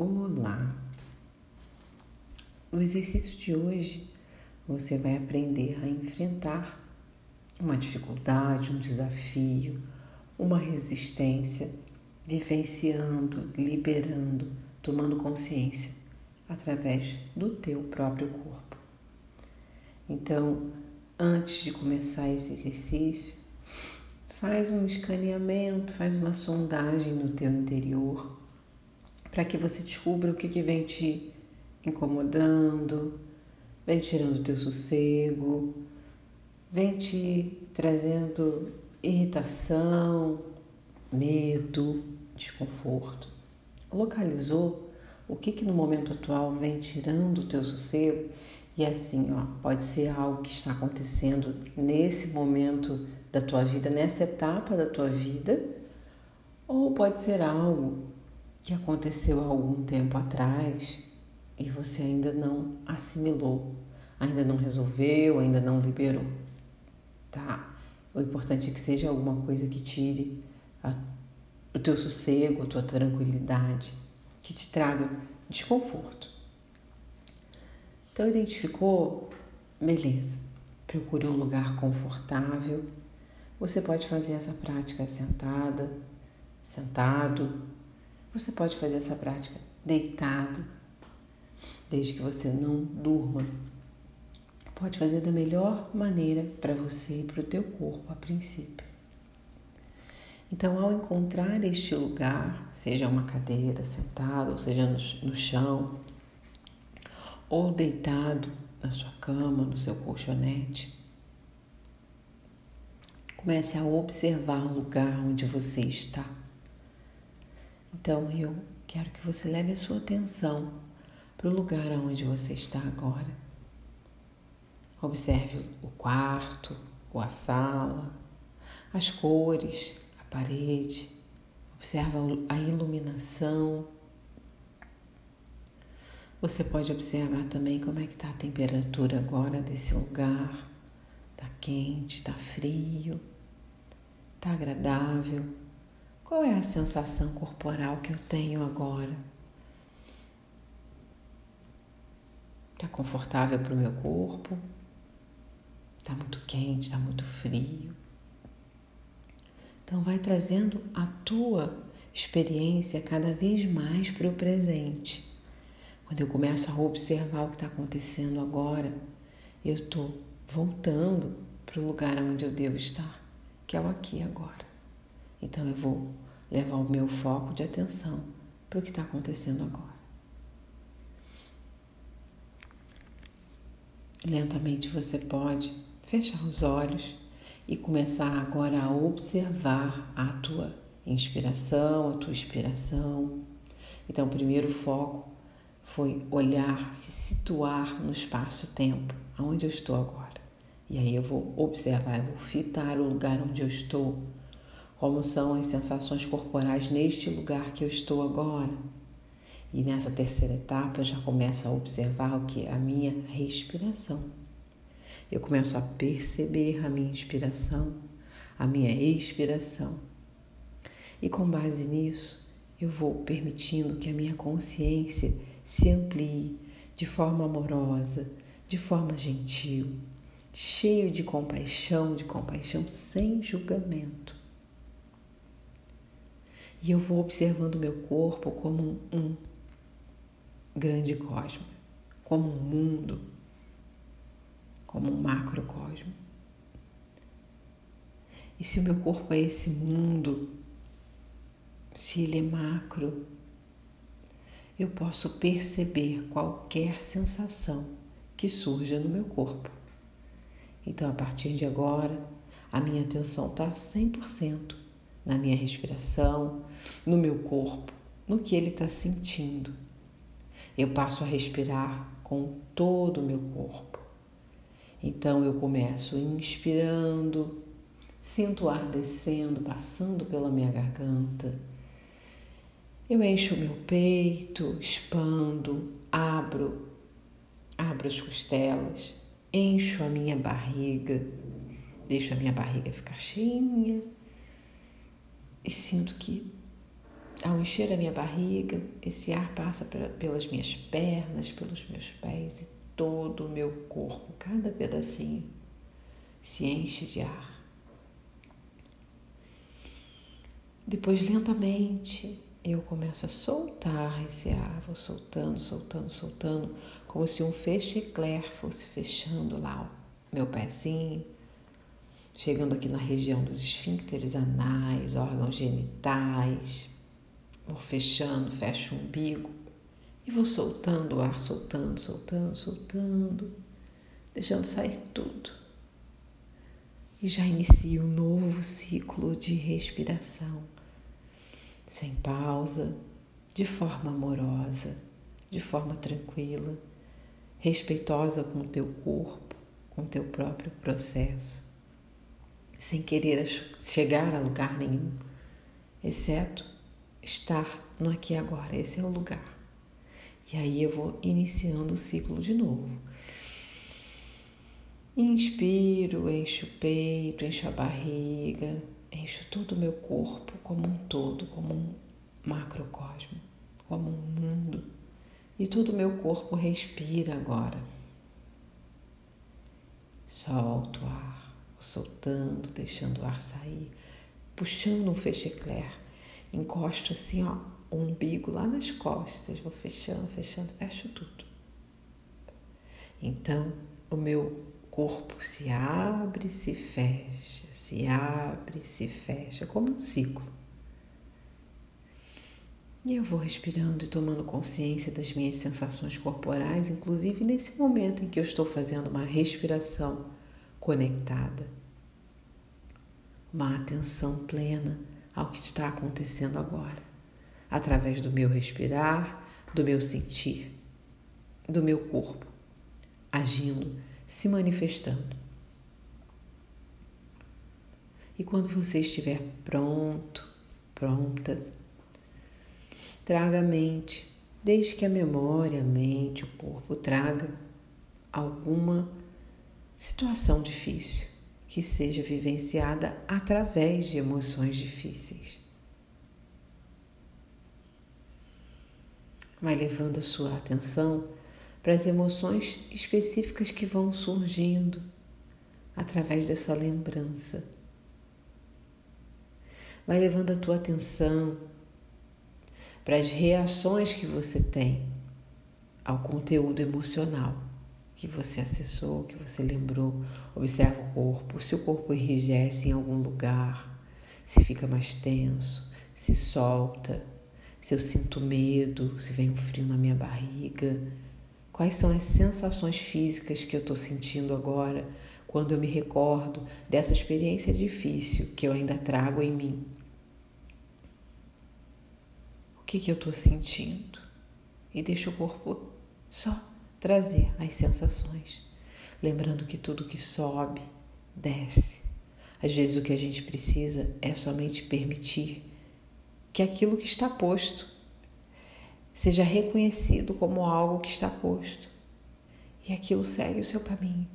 Olá! No exercício de hoje, você vai aprender a enfrentar uma dificuldade, um desafio, uma resistência, vivenciando, liberando, tomando consciência através do teu próprio corpo. Então, antes de começar esse exercício, faz um escaneamento, faz uma sondagem no teu interior para que você descubra o que, que vem te incomodando, vem tirando o teu sossego, vem te trazendo irritação, medo, desconforto. Localizou o que, que no momento atual vem tirando o teu sossego e assim, ó, pode ser algo que está acontecendo nesse momento da tua vida, nessa etapa da tua vida, ou pode ser algo que aconteceu há algum tempo atrás e você ainda não assimilou, ainda não resolveu, ainda não liberou. Tá? O importante é que seja alguma coisa que tire a, o teu sossego, a tua tranquilidade, que te traga desconforto. Então, identificou? Beleza. Procure um lugar confortável. Você pode fazer essa prática sentada, sentado, você pode fazer essa prática deitado, desde que você não durma. Pode fazer da melhor maneira para você e para o teu corpo a princípio. Então, ao encontrar este lugar, seja uma cadeira, sentado, ou seja no, no chão, ou deitado na sua cama, no seu colchonete, comece a observar o lugar onde você está. Então eu quero que você leve a sua atenção para o lugar onde você está agora. Observe o quarto, ou a sala, as cores, a parede. Observa a iluminação. Você pode observar também como é que está a temperatura agora desse lugar. Está quente, está frio, está agradável. Qual é a sensação corporal que eu tenho agora? Está confortável para o meu corpo? Está muito quente, está muito frio? Então, vai trazendo a tua experiência cada vez mais para o presente. Quando eu começo a observar o que está acontecendo agora, eu estou voltando para o lugar onde eu devo estar, que é o aqui agora. Então eu vou levar o meu foco de atenção para o que está acontecendo agora. Lentamente você pode fechar os olhos e começar agora a observar a tua inspiração, a tua expiração. Então, o primeiro foco foi olhar, se situar no espaço-tempo, aonde eu estou agora. E aí eu vou observar, eu vou fitar o lugar onde eu estou como são as sensações corporais neste lugar que eu estou agora. E nessa terceira etapa eu já começo a observar o que? A minha respiração. Eu começo a perceber a minha inspiração, a minha expiração. E com base nisso, eu vou permitindo que a minha consciência se amplie de forma amorosa, de forma gentil, cheio de compaixão, de compaixão sem julgamento. E eu vou observando o meu corpo como um, um grande cosmo, como um mundo, como um macrocosmo. E se o meu corpo é esse mundo, se ele é macro, eu posso perceber qualquer sensação que surja no meu corpo. Então, a partir de agora, a minha atenção está 100% na minha respiração, no meu corpo, no que ele está sentindo. Eu passo a respirar com todo o meu corpo. Então eu começo inspirando, sinto o ar descendo, passando pela minha garganta. Eu encho o meu peito, expando, abro, abro as costelas, encho a minha barriga, deixo a minha barriga ficar cheinha e sinto que ao encher a minha barriga, esse ar passa pelas minhas pernas, pelos meus pés e todo o meu corpo, cada pedacinho se enche de ar. Depois, lentamente, eu começo a soltar esse ar, vou soltando, soltando, soltando, como se um fechecler fosse fechando lá o meu pezinho, chegando aqui na região dos esfíncteres anais, órgãos genitais, vou fechando, fecho o umbigo e vou soltando o ar, soltando, soltando, soltando, deixando sair tudo. E já inicio um novo ciclo de respiração, sem pausa, de forma amorosa, de forma tranquila, respeitosa com o teu corpo, com o teu próprio processo sem querer chegar a lugar nenhum, exceto estar no aqui e agora. Esse é o lugar. E aí eu vou iniciando o ciclo de novo. Inspiro, encho o peito, encho a barriga, encho todo o meu corpo como um todo, como um macrocosmo, como um mundo. E todo o meu corpo respira agora. Solto o ar soltando, deixando o ar sair, puxando um fechecler. Encosto assim, ó, o umbigo lá nas costas, vou fechando, fechando, fecho tudo. Então, o meu corpo se abre, se fecha, se abre, se fecha, como um ciclo. E eu vou respirando e tomando consciência das minhas sensações corporais, inclusive nesse momento em que eu estou fazendo uma respiração conectada, uma atenção plena ao que está acontecendo agora, através do meu respirar, do meu sentir, do meu corpo, agindo, se manifestando. E quando você estiver pronto, pronta, traga a mente, desde que a memória, a mente, o corpo traga alguma situação difícil que seja vivenciada através de emoções difíceis. Vai levando a sua atenção para as emoções específicas que vão surgindo através dessa lembrança. Vai levando a tua atenção para as reações que você tem ao conteúdo emocional que você acessou, que você lembrou. Observa o corpo, se o corpo enrijece em algum lugar, se fica mais tenso, se solta, se eu sinto medo, se vem um frio na minha barriga. Quais são as sensações físicas que eu estou sentindo agora quando eu me recordo dessa experiência difícil que eu ainda trago em mim? O que, que eu estou sentindo? E deixa o corpo só trazer as sensações, lembrando que tudo que sobe, desce. Às vezes o que a gente precisa é somente permitir que aquilo que está posto seja reconhecido como algo que está posto e aquilo segue o seu caminho.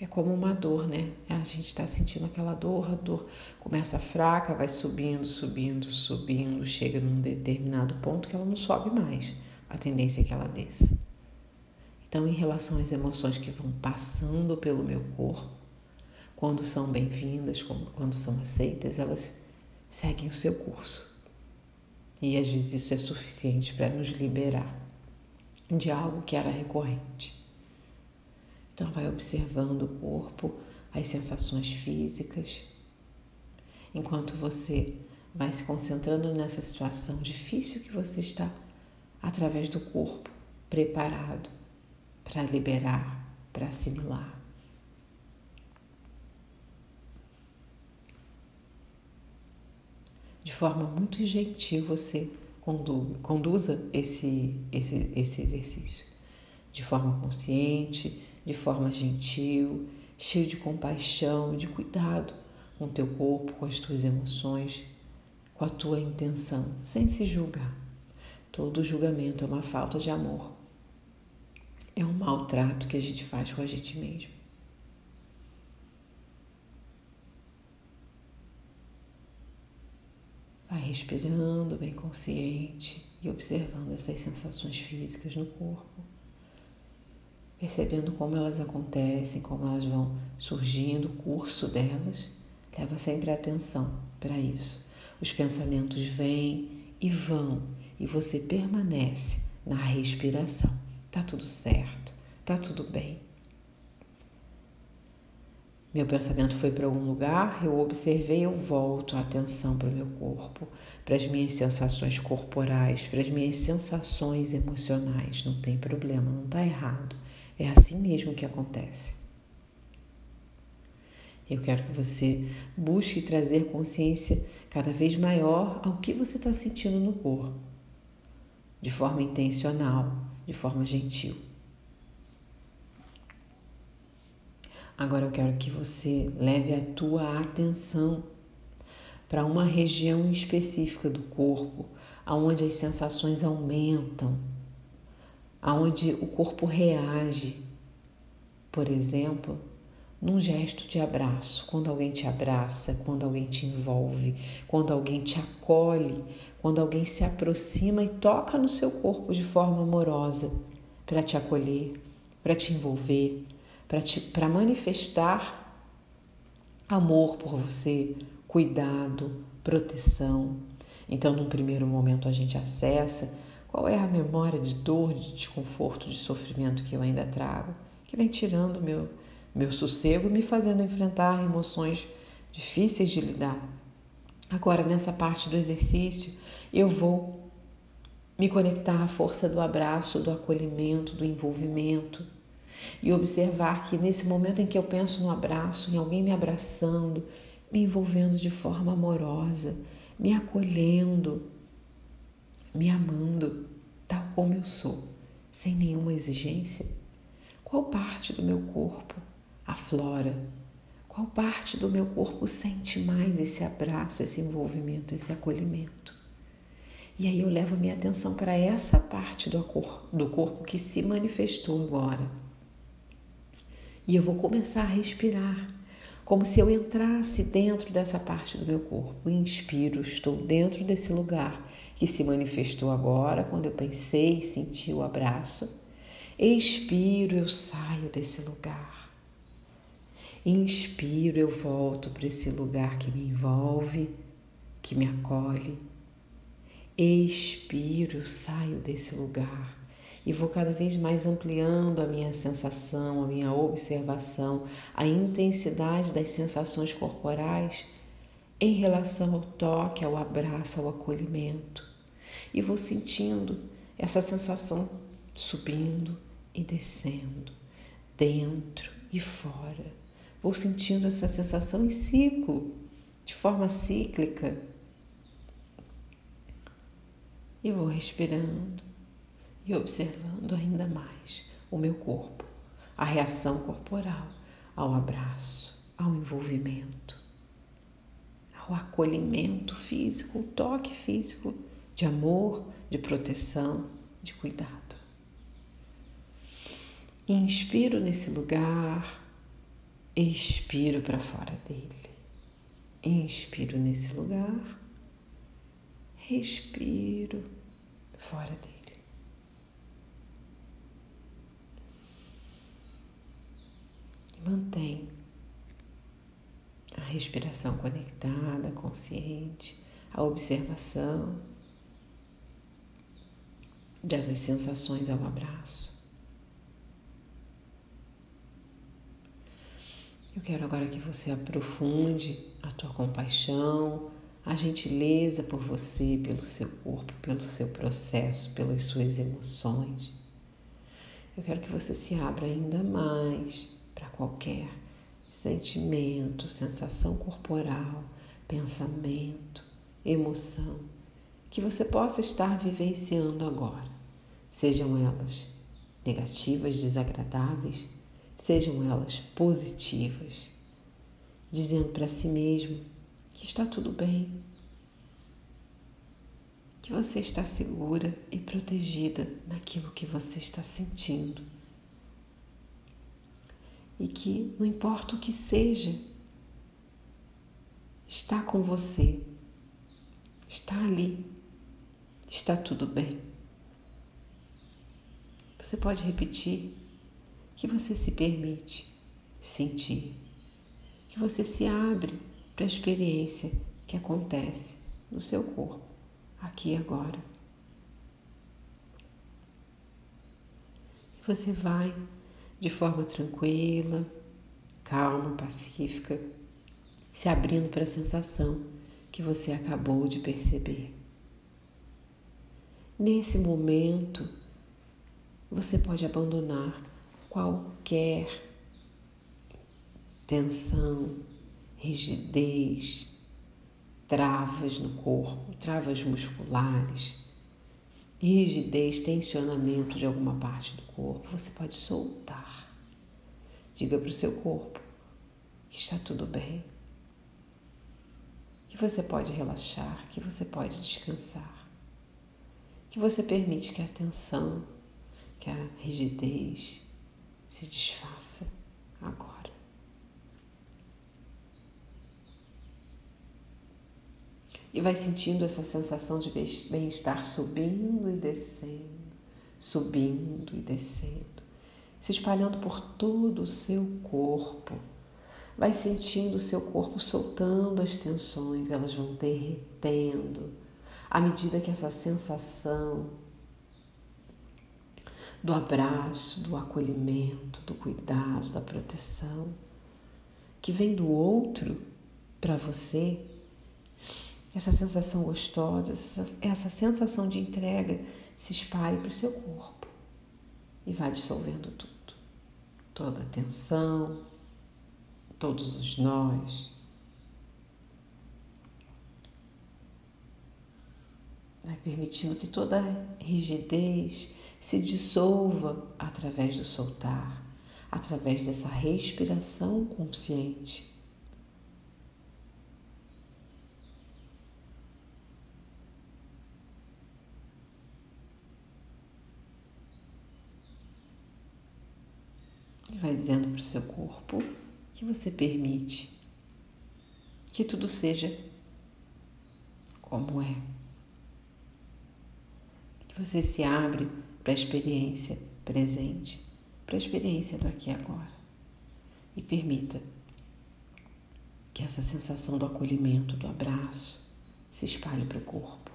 É como uma dor, né? A gente está sentindo aquela dor, a dor começa fraca, vai subindo, subindo, subindo, chega num determinado ponto que ela não sobe mais. A tendência é que ela desça. Então, em relação às emoções que vão passando pelo meu corpo, quando são bem-vindas, quando são aceitas, elas seguem o seu curso. E às vezes isso é suficiente para nos liberar de algo que era recorrente. Então, vai observando o corpo, as sensações físicas, enquanto você vai se concentrando nessa situação difícil que você está, através do corpo preparado para liberar, para assimilar. De forma muito gentil, você conduza esse, esse, esse exercício. De forma consciente, de forma gentil, cheio de compaixão, de cuidado com o teu corpo, com as tuas emoções, com a tua intenção, sem se julgar. Todo julgamento é uma falta de amor é um maltrato que a gente faz com a gente mesmo. Vai respirando bem consciente e observando essas sensações físicas no corpo, percebendo como elas acontecem, como elas vão surgindo, o curso delas. Leva sempre atenção para isso. Os pensamentos vêm e vão e você permanece na respiração. Tá tudo certo, tá tudo bem. Meu pensamento foi para algum lugar, eu observei, eu volto a atenção para o meu corpo, para as minhas sensações corporais, para as minhas sensações emocionais. Não tem problema, não está errado. É assim mesmo que acontece. Eu quero que você busque trazer consciência cada vez maior ao que você está sentindo no corpo, de forma intencional, de forma gentil. Agora eu quero que você leve a tua atenção para uma região específica do corpo, aonde as sensações aumentam, aonde o corpo reage. Por exemplo, num gesto de abraço, quando alguém te abraça, quando alguém te envolve, quando alguém te acolhe, quando alguém se aproxima e toca no seu corpo de forma amorosa para te acolher, para te envolver, para manifestar amor por você, cuidado, proteção. Então, num primeiro momento, a gente acessa qual é a memória de dor, de desconforto, de sofrimento que eu ainda trago, que vem tirando meu meu sossego me fazendo enfrentar emoções difíceis de lidar. Agora, nessa parte do exercício, eu vou me conectar à força do abraço, do acolhimento, do envolvimento e observar que nesse momento em que eu penso no abraço, em alguém me abraçando, me envolvendo de forma amorosa, me acolhendo, me amando, tal como eu sou, sem nenhuma exigência, qual parte do meu corpo aflora? Qual parte do meu corpo sente mais esse abraço, esse envolvimento, esse acolhimento? E aí eu levo a minha atenção para essa parte do, do corpo que se manifestou agora. E eu vou começar a respirar, como se eu entrasse dentro dessa parte do meu corpo. Inspiro, estou dentro desse lugar que se manifestou agora, quando eu pensei e senti o abraço. Expiro, eu saio desse lugar. Inspiro, eu volto para esse lugar que me envolve, que me acolhe. Expiro, saio desse lugar e vou cada vez mais ampliando a minha sensação, a minha observação, a intensidade das sensações corporais em relação ao toque, ao abraço, ao acolhimento. E vou sentindo essa sensação subindo e descendo, dentro e fora Vou sentindo essa sensação em ciclo, de forma cíclica. E vou respirando e observando ainda mais o meu corpo, a reação corporal ao abraço, ao envolvimento, ao acolhimento físico, o toque físico de amor, de proteção, de cuidado. Inspiro nesse lugar expiro para fora dele. Inspiro nesse lugar, respiro fora dele. Mantém a respiração conectada, consciente, a observação dessas sensações ao abraço. Eu quero agora que você aprofunde a tua compaixão, a gentileza por você, pelo seu corpo, pelo seu processo, pelas suas emoções. Eu quero que você se abra ainda mais para qualquer sentimento, sensação corporal, pensamento, emoção que você possa estar vivenciando agora, sejam elas negativas, desagradáveis sejam elas positivas, dizendo para si mesmo que está tudo bem, que você está segura e protegida naquilo que você está sentindo. E que não importa o que seja, está com você. está ali, está tudo bem. Você pode repetir que você se permite sentir, que você se abre para a experiência que acontece no seu corpo, aqui e agora. Você vai de forma tranquila, calma, pacífica, se abrindo para a sensação que você acabou de perceber. Nesse momento, você pode abandonar qualquer tensão, rigidez, travas no corpo, travas musculares, rigidez, tensionamento de alguma parte do corpo, você pode soltar. Diga para o seu corpo que está tudo bem, que você pode relaxar, que você pode descansar, que você permite que a tensão, que a rigidez se desfaça agora. e vai sentindo essa sensação de bem-estar subindo e descendo, subindo e descendo, se espalhando por todo o seu corpo. Vai sentindo o seu corpo soltando as tensões, elas vão derretendo à medida que essa sensação do abraço, do acolhimento, do cuidado, da proteção que vem do outro para você essa sensação gostosa, essa, essa sensação de entrega se espalhe para o seu corpo e vai dissolvendo tudo. Toda a tensão, todos os nós. Vai permitindo que toda rigidez se dissolva através do soltar, através dessa respiração consciente e vai dizendo para o seu corpo que você permite que tudo seja como é. Que você se abre para a experiência presente, para a experiência do aqui e agora. E permita que essa sensação do acolhimento, do abraço, se espalhe para o corpo.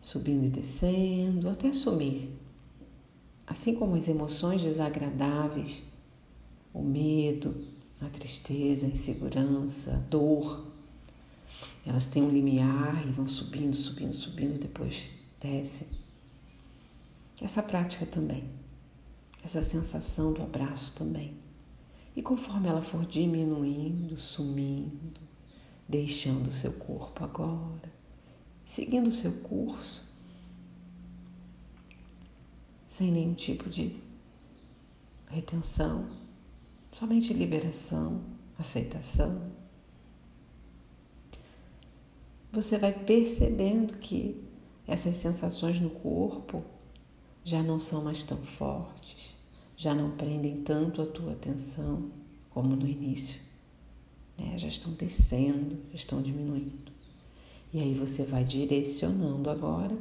Subindo e descendo até sumir Assim como as emoções desagradáveis, o medo, a tristeza, a insegurança, a dor, elas têm um limiar e vão subindo, subindo, subindo, depois descem. Essa prática também, essa sensação do abraço também. E conforme ela for diminuindo, sumindo, deixando o seu corpo agora, seguindo o seu curso, sem nenhum tipo de retenção, somente liberação, aceitação. Você vai percebendo que essas sensações no corpo já não são mais tão fortes, já não prendem tanto a tua atenção como no início. Né? Já estão descendo, já estão diminuindo. E aí você vai direcionando agora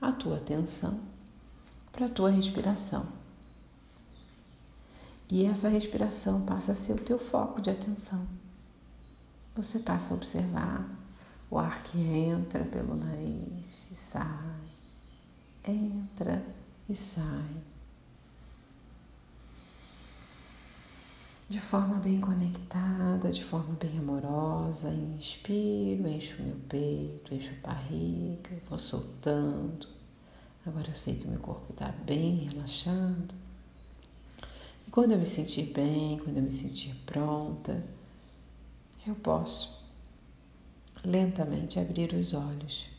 a tua atenção para a tua respiração. E essa respiração passa a ser o teu foco de atenção. Você passa a observar o ar que entra pelo nariz e sai, entra e sai. De forma bem conectada, de forma bem amorosa, inspiro, encho meu peito, encho a barriga, vou soltando Agora eu sei que meu corpo está bem relaxado. E quando eu me sentir bem, quando eu me sentir pronta, eu posso lentamente abrir os olhos.